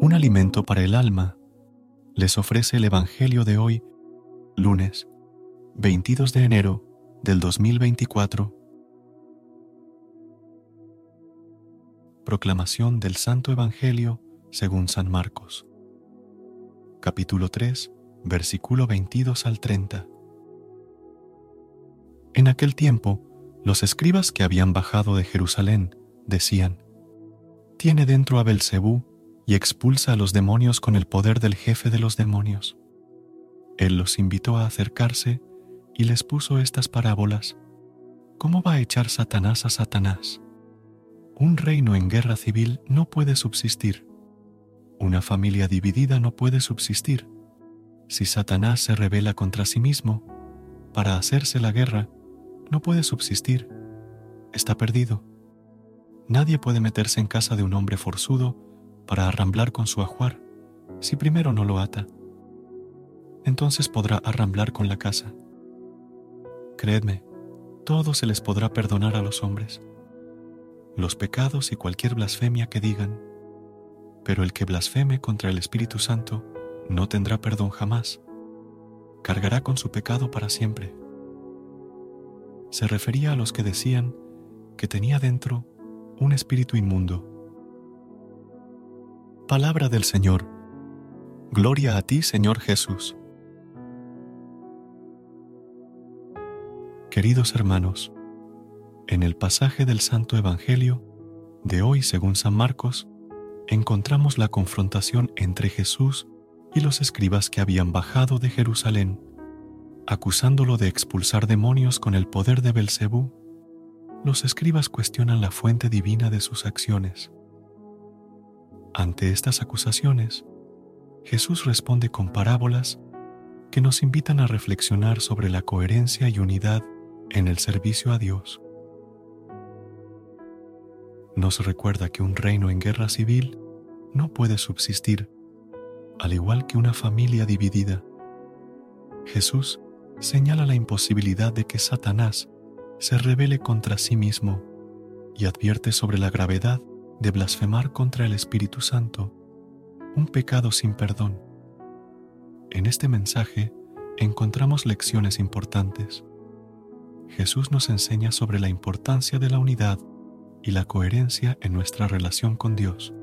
Un alimento para el alma les ofrece el Evangelio de hoy, lunes 22 de enero del 2024. Proclamación del Santo Evangelio según San Marcos. Capítulo 3, versículo 22 al 30. En aquel tiempo, los escribas que habían bajado de Jerusalén decían: Tiene dentro a Belcebú y expulsa a los demonios con el poder del jefe de los demonios. Él los invitó a acercarse y les puso estas parábolas. ¿Cómo va a echar Satanás a Satanás? Un reino en guerra civil no puede subsistir. Una familia dividida no puede subsistir. Si Satanás se revela contra sí mismo, para hacerse la guerra, no puede subsistir. Está perdido. Nadie puede meterse en casa de un hombre forzudo para arramblar con su ajuar si primero no lo ata. Entonces podrá arramblar con la casa. Creedme, todo se les podrá perdonar a los hombres, los pecados y cualquier blasfemia que digan, pero el que blasfeme contra el Espíritu Santo no tendrá perdón jamás, cargará con su pecado para siempre. Se refería a los que decían que tenía dentro un espíritu inmundo Palabra del Señor. Gloria a ti, Señor Jesús. Queridos hermanos, en el pasaje del Santo Evangelio de hoy según San Marcos, encontramos la confrontación entre Jesús y los escribas que habían bajado de Jerusalén, acusándolo de expulsar demonios con el poder de Belcebú. Los escribas cuestionan la fuente divina de sus acciones. Ante estas acusaciones, Jesús responde con parábolas que nos invitan a reflexionar sobre la coherencia y unidad en el servicio a Dios. Nos recuerda que un reino en guerra civil no puede subsistir, al igual que una familia dividida. Jesús señala la imposibilidad de que Satanás se rebele contra sí mismo y advierte sobre la gravedad de blasfemar contra el Espíritu Santo, un pecado sin perdón. En este mensaje encontramos lecciones importantes. Jesús nos enseña sobre la importancia de la unidad y la coherencia en nuestra relación con Dios.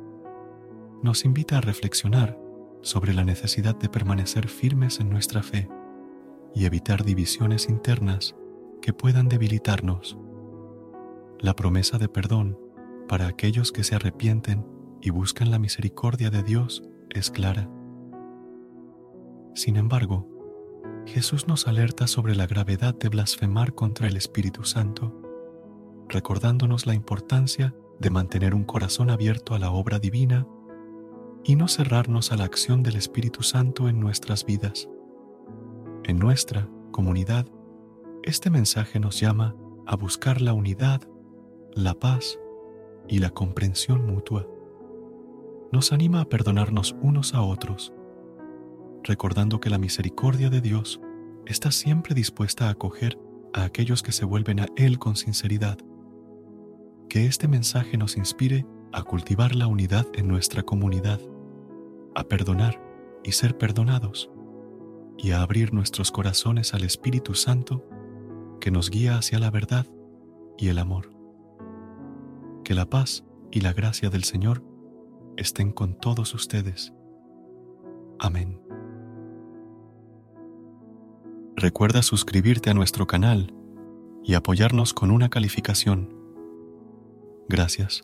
Nos invita a reflexionar sobre la necesidad de permanecer firmes en nuestra fe y evitar divisiones internas que puedan debilitarnos. La promesa de perdón para aquellos que se arrepienten y buscan la misericordia de Dios es clara. Sin embargo, Jesús nos alerta sobre la gravedad de blasfemar contra el Espíritu Santo, recordándonos la importancia de mantener un corazón abierto a la obra divina y no cerrarnos a la acción del Espíritu Santo en nuestras vidas. En nuestra comunidad, este mensaje nos llama a buscar la unidad, la paz y la comprensión mutua. Nos anima a perdonarnos unos a otros, recordando que la misericordia de Dios está siempre dispuesta a acoger a aquellos que se vuelven a Él con sinceridad. Que este mensaje nos inspire a cultivar la unidad en nuestra comunidad, a perdonar y ser perdonados, y a abrir nuestros corazones al Espíritu Santo que nos guía hacia la verdad y el amor. Que la paz y la gracia del Señor estén con todos ustedes. Amén. Recuerda suscribirte a nuestro canal y apoyarnos con una calificación. Gracias.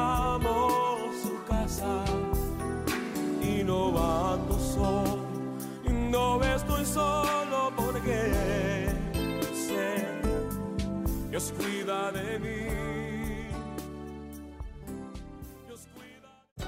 Dios cuida